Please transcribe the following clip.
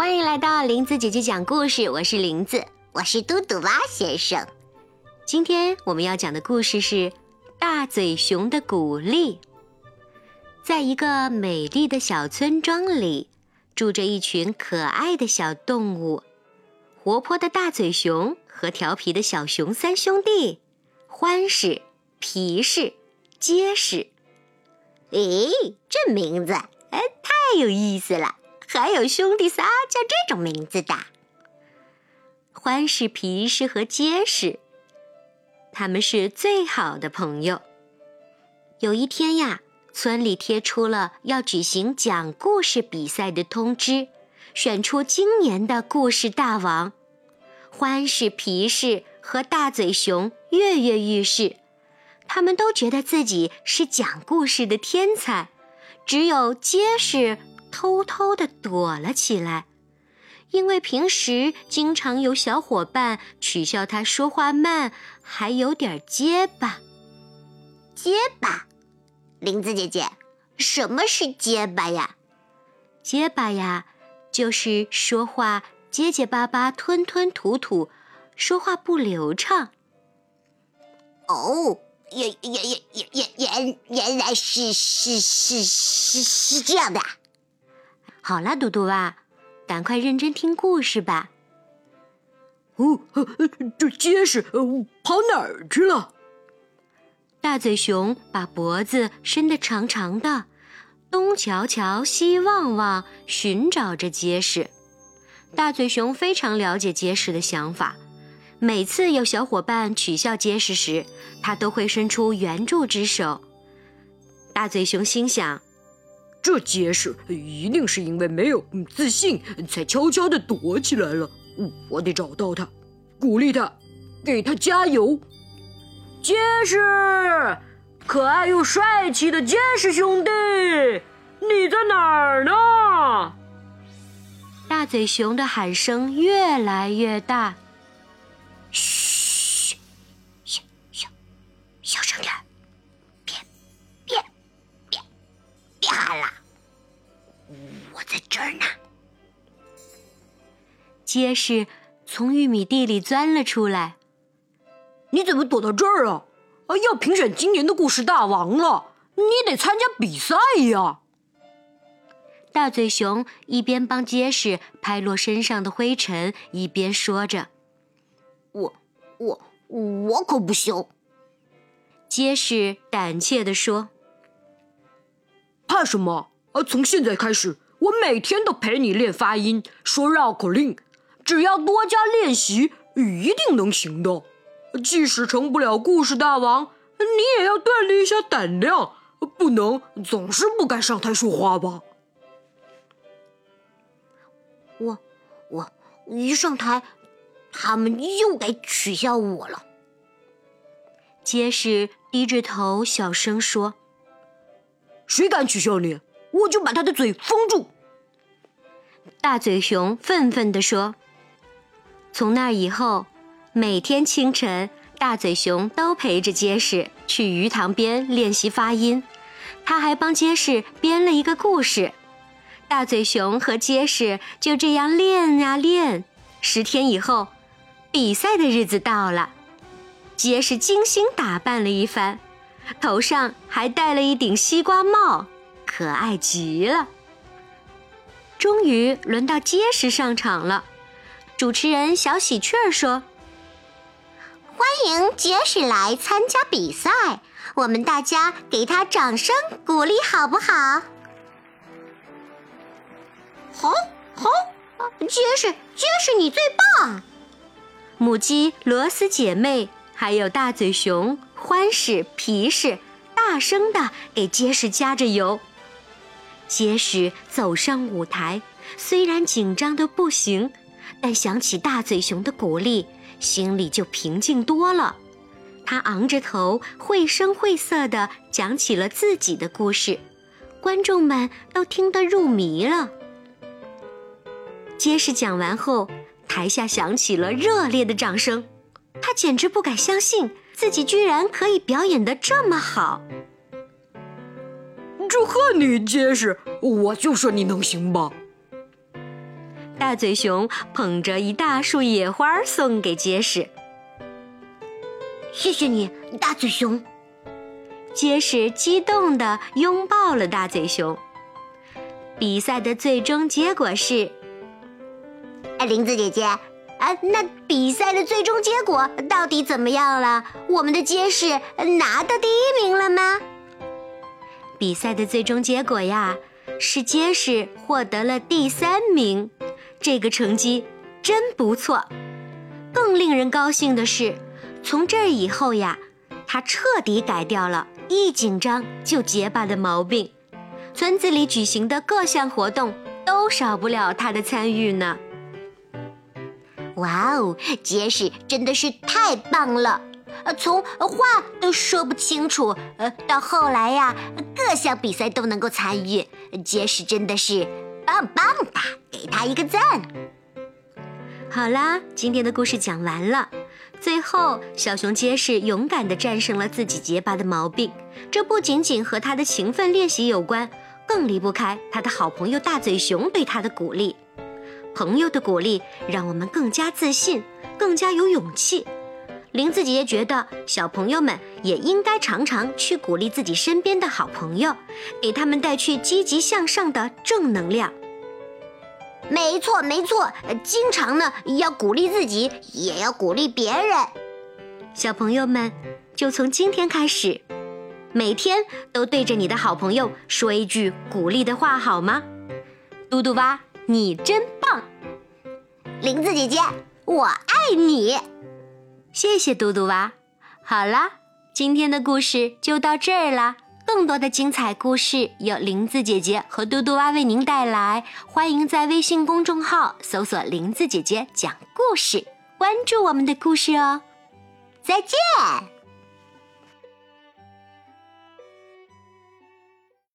欢迎来到林子姐姐讲故事，我是林子，我是嘟嘟蛙先生。今天我们要讲的故事是《大嘴熊的鼓励》。在一个美丽的小村庄里，住着一群可爱的小动物：活泼的大嘴熊和调皮的小熊三兄弟，欢实、皮实、结实。咦，这名字哎，太有意思了！还有兄弟仨叫这种名字的，欢是、皮实和结实，他们是最好的朋友。有一天呀，村里贴出了要举行讲故事比赛的通知，选出今年的故事大王。欢是、皮实和大嘴熊跃跃欲试，他们都觉得自己是讲故事的天才，只有结实。偷偷地躲了起来，因为平时经常有小伙伴取笑他说话慢，还有点结巴。结巴，林子姐姐，什么是结巴呀？结巴呀，就是说话结结巴巴、吞吞吐吐，说话不流畅。哦，原原原原原原原来是是是是是这样的。好啦，嘟嘟蛙，赶快认真听故事吧。哦，这结实，跑哪儿去了？大嘴熊把脖子伸得长长的，东瞧瞧，西望望，寻找着结实。大嘴熊非常了解结实的想法，每次有小伙伴取笑结实时，他都会伸出援助之手。大嘴熊心想。这结实一定是因为没有自信，才悄悄地躲起来了。我得找到他，鼓励他，给他加油。结实，可爱又帅气的结实兄弟，你在哪儿呢？大嘴熊的喊声越来越大。嘘，结实从玉米地里钻了出来。你怎么躲到这儿啊？啊，要评选今年的故事大王了，你得参加比赛呀！大嘴熊一边帮结实拍落身上的灰尘，一边说着：“我、我、我可不行。”结实胆怯地说：“怕什么？啊，从现在开始，我每天都陪你练发音，说绕口令。”只要多加练习，一定能行的。即使成不了故事大王，你也要锻炼一下胆量，不能总是不敢上台说话吧？我我一上台，他们又该取笑我了。结实低着头小声说：“谁敢取笑你，我就把他的嘴封住。”大嘴熊愤愤地说。从那以后，每天清晨，大嘴熊都陪着结实去鱼塘边练习发音。他还帮结实编了一个故事。大嘴熊和结实就这样练呀练。十天以后，比赛的日子到了。结实精心打扮了一番，头上还戴了一顶西瓜帽，可爱极了。终于轮到结实上场了。主持人小喜鹊儿说：“欢迎结实来参加比赛，我们大家给他掌声鼓励，好不好？”“好，好，结实，结实，你最棒！”母鸡、螺丝姐妹还有大嘴熊欢实、皮实，大声的给结实加着油。结实走上舞台，虽然紧张的不行。但想起大嘴熊的鼓励，心里就平静多了。他昂着头，绘声绘色地讲起了自己的故事，观众们都听得入迷了。结实讲完后，台下响起了热烈的掌声。他简直不敢相信自己居然可以表演得这么好。祝贺你，结实！我就说你能行吧。大嘴熊捧着一大束野花送给结实。谢谢你，大嘴熊。结实激动地拥抱了大嘴熊。比赛的最终结果是，哎，林子姐姐，啊，那比赛的最终结果到底怎么样了？我们的结实拿到第一名了吗？比赛的最终结果呀，是结实获得了第三名，这个成绩真不错。更令人高兴的是，从这以后呀，他彻底改掉了一紧张就结巴的毛病。村子里举行的各项活动都少不了他的参与呢。哇哦，结实真的是太棒了！呃，从话都说不清楚，呃，到后来呀，各项比赛都能够参与，杰士真的是棒棒哒，给他一个赞。好啦，今天的故事讲完了。最后，小熊结实勇敢地战胜了自己结巴的毛病，这不仅仅和他的勤奋练习有关，更离不开他的好朋友大嘴熊对他的鼓励。朋友的鼓励让我们更加自信，更加有勇气。林子姐姐觉得，小朋友们也应该常常去鼓励自己身边的好朋友，给他们带去积极向上的正能量。没错，没错，经常呢要鼓励自己，也要鼓励别人。小朋友们，就从今天开始，每天都对着你的好朋友说一句鼓励的话，好吗？嘟嘟蛙，你真棒！林子姐姐，我爱你。谢谢嘟嘟蛙。好啦，今天的故事就到这儿啦。更多的精彩故事由林子姐姐和嘟嘟蛙为您带来，欢迎在微信公众号搜索“林子姐姐讲故事”，关注我们的故事哦。再见。